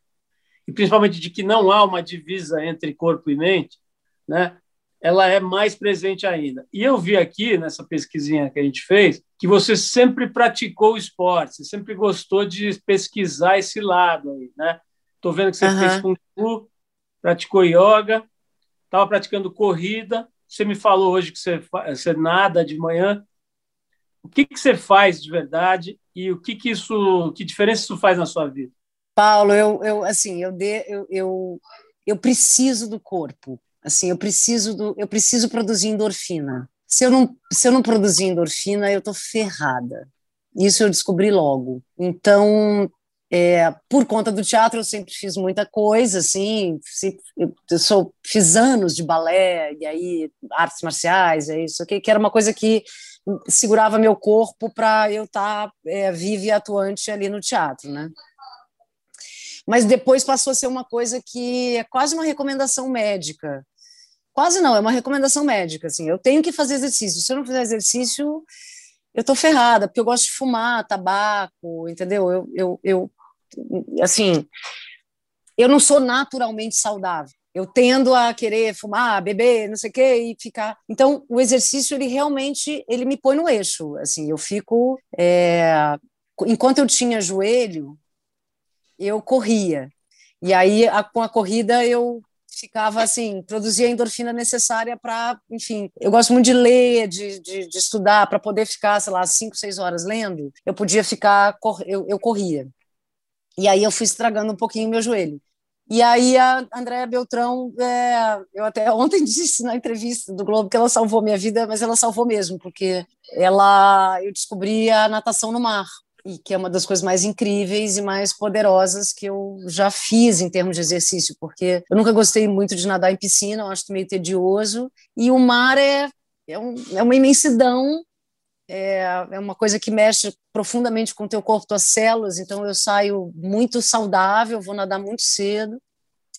e principalmente de que não há uma divisa entre corpo e mente, né? ela é mais presente ainda. E eu vi aqui, nessa pesquisinha que a gente fez, que você sempre praticou esporte, você sempre gostou de pesquisar esse lado aí, né? Estou vendo que você uhum. fez Kung Fu, praticou yoga, estava praticando corrida, você me falou hoje que você, você nada de manhã. O que, que você faz de verdade e o que, que isso, que diferença isso faz na sua vida? Paulo, eu, eu assim, eu, de, eu, eu, eu preciso do corpo. Assim, eu preciso do, eu preciso produzir endorfina. Se eu não, se eu não produzir endorfina, eu tô ferrada. Isso eu descobri logo. Então, é, por conta do teatro, eu sempre fiz muita coisa, assim, eu sou, fiz anos de balé, e aí artes marciais, é isso que era uma coisa que segurava meu corpo para eu estar tá, é, viva e atuante ali no teatro, né? Mas depois passou a ser uma coisa que é quase uma recomendação médica. Quase não, é uma recomendação médica, assim. Eu tenho que fazer exercício. Se eu não fizer exercício, eu tô ferrada, porque eu gosto de fumar, tabaco, entendeu? Eu, eu, eu assim, eu não sou naturalmente saudável. Eu tendo a querer fumar, beber, não sei o quê, e ficar. Então, o exercício, ele realmente, ele me põe no eixo. Assim, eu fico. É... Enquanto eu tinha joelho, eu corria. E aí, a, com a corrida, eu ficava assim, produzia a endorfina necessária para, enfim, eu gosto muito de ler, de, de, de estudar, para poder ficar, sei lá, cinco, seis horas lendo, eu podia ficar, eu, eu corria. E aí eu fui estragando um pouquinho meu joelho. E aí a Andréa Beltrão, é, eu até <laughs> ontem disse na entrevista do Globo que ela salvou minha vida, mas ela salvou mesmo, porque ela eu descobri a natação no mar e que é uma das coisas mais incríveis e mais poderosas que eu já fiz em termos de exercício, porque eu nunca gostei muito de nadar em piscina, eu acho meio tedioso, e o mar é, é, um, é uma imensidão, é, é uma coisa que mexe profundamente com o teu corpo, tuas células, então eu saio muito saudável, vou nadar muito cedo,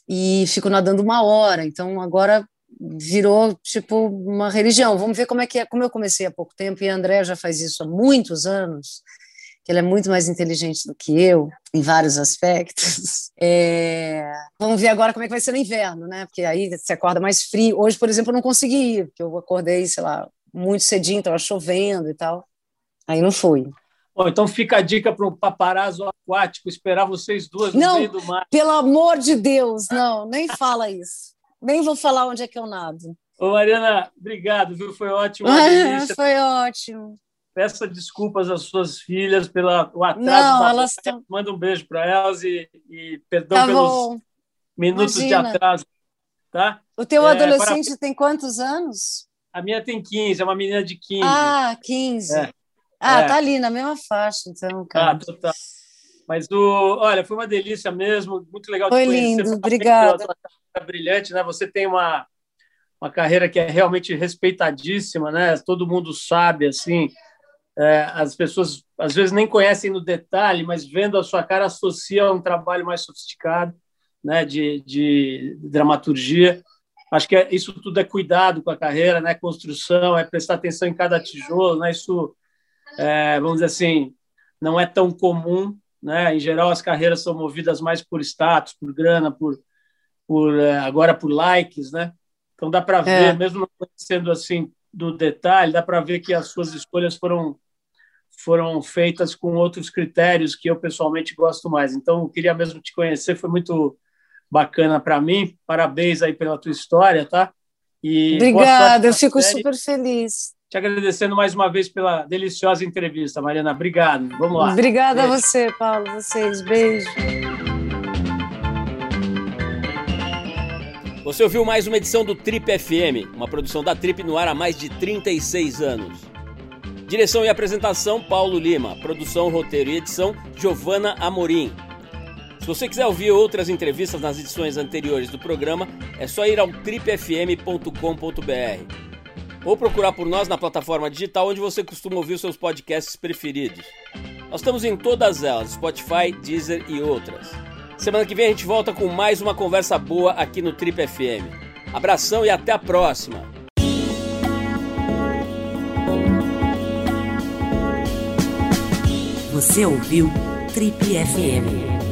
e fico nadando uma hora, então agora virou tipo uma religião. Vamos ver como é que é. Como eu comecei há pouco tempo e a André já faz isso há muitos anos que ela é muito mais inteligente do que eu, em vários aspectos. <laughs> É... Vamos ver agora como é que vai ser no inverno, né? Porque aí você acorda mais frio. Hoje, por exemplo, eu não consegui ir, porque eu acordei, sei lá, muito cedinho, estava chovendo e tal. Aí não fui. Bom, então fica a dica para o paparazzo aquático esperar vocês duas no não, meio do mar. Pelo amor de Deus, não, nem fala isso. Nem vou falar onde é que eu nado. Ô, Mariana, obrigado, viu? Foi ótimo. Foi ótimo. Peça desculpas às suas filhas pelo atraso. Não, elas tão... Manda um beijo para elas e, e perdão tá pelos bom. minutos Imagina. de atraso. Tá? O teu é, adolescente para... tem quantos anos? A minha tem 15, é uma menina de 15. Ah, 15. É. Ah, é. tá ali na mesma faixa, então, cara. Ah, total. Mas o, olha, foi uma delícia mesmo, muito legal foi lindo, obrigada. Brilhante, né? Você tem uma uma carreira que é realmente respeitadíssima, né? Todo mundo sabe assim é, as pessoas às vezes nem conhecem no detalhe, mas vendo a sua cara associa a um trabalho mais sofisticado, né, de, de dramaturgia. Acho que é, isso tudo é cuidado com a carreira, né, construção, é prestar atenção em cada tijolo, né, isso, é, vamos dizer assim, não é tão comum, né, em geral as carreiras são movidas mais por status, por grana, por, por é, agora por likes, né, então dá para ver, é. mesmo sendo assim do detalhe, dá para ver que as suas escolhas foram foram feitas com outros critérios que eu pessoalmente gosto mais. Então, eu queria mesmo te conhecer, foi muito bacana para mim. Parabéns aí pela tua história, tá? E Obrigada, eu fico série. super feliz. Te agradecendo mais uma vez pela deliciosa entrevista, Mariana. Obrigado. Vamos lá. Obrigada beijo. a você, Paulo. Vocês. Beijo. Você ouviu mais uma edição do Trip FM, uma produção da Trip no ar há mais de 36 anos. Direção e apresentação Paulo Lima, produção, roteiro e edição Giovana Amorim. Se você quiser ouvir outras entrevistas nas edições anteriores do programa, é só ir ao tripfm.com.br ou procurar por nós na plataforma digital onde você costuma ouvir os seus podcasts preferidos. Nós estamos em todas elas, Spotify, Deezer e outras. Semana que vem a gente volta com mais uma conversa boa aqui no Trip FM. Abração e até a próxima! Você ouviu Trip FM.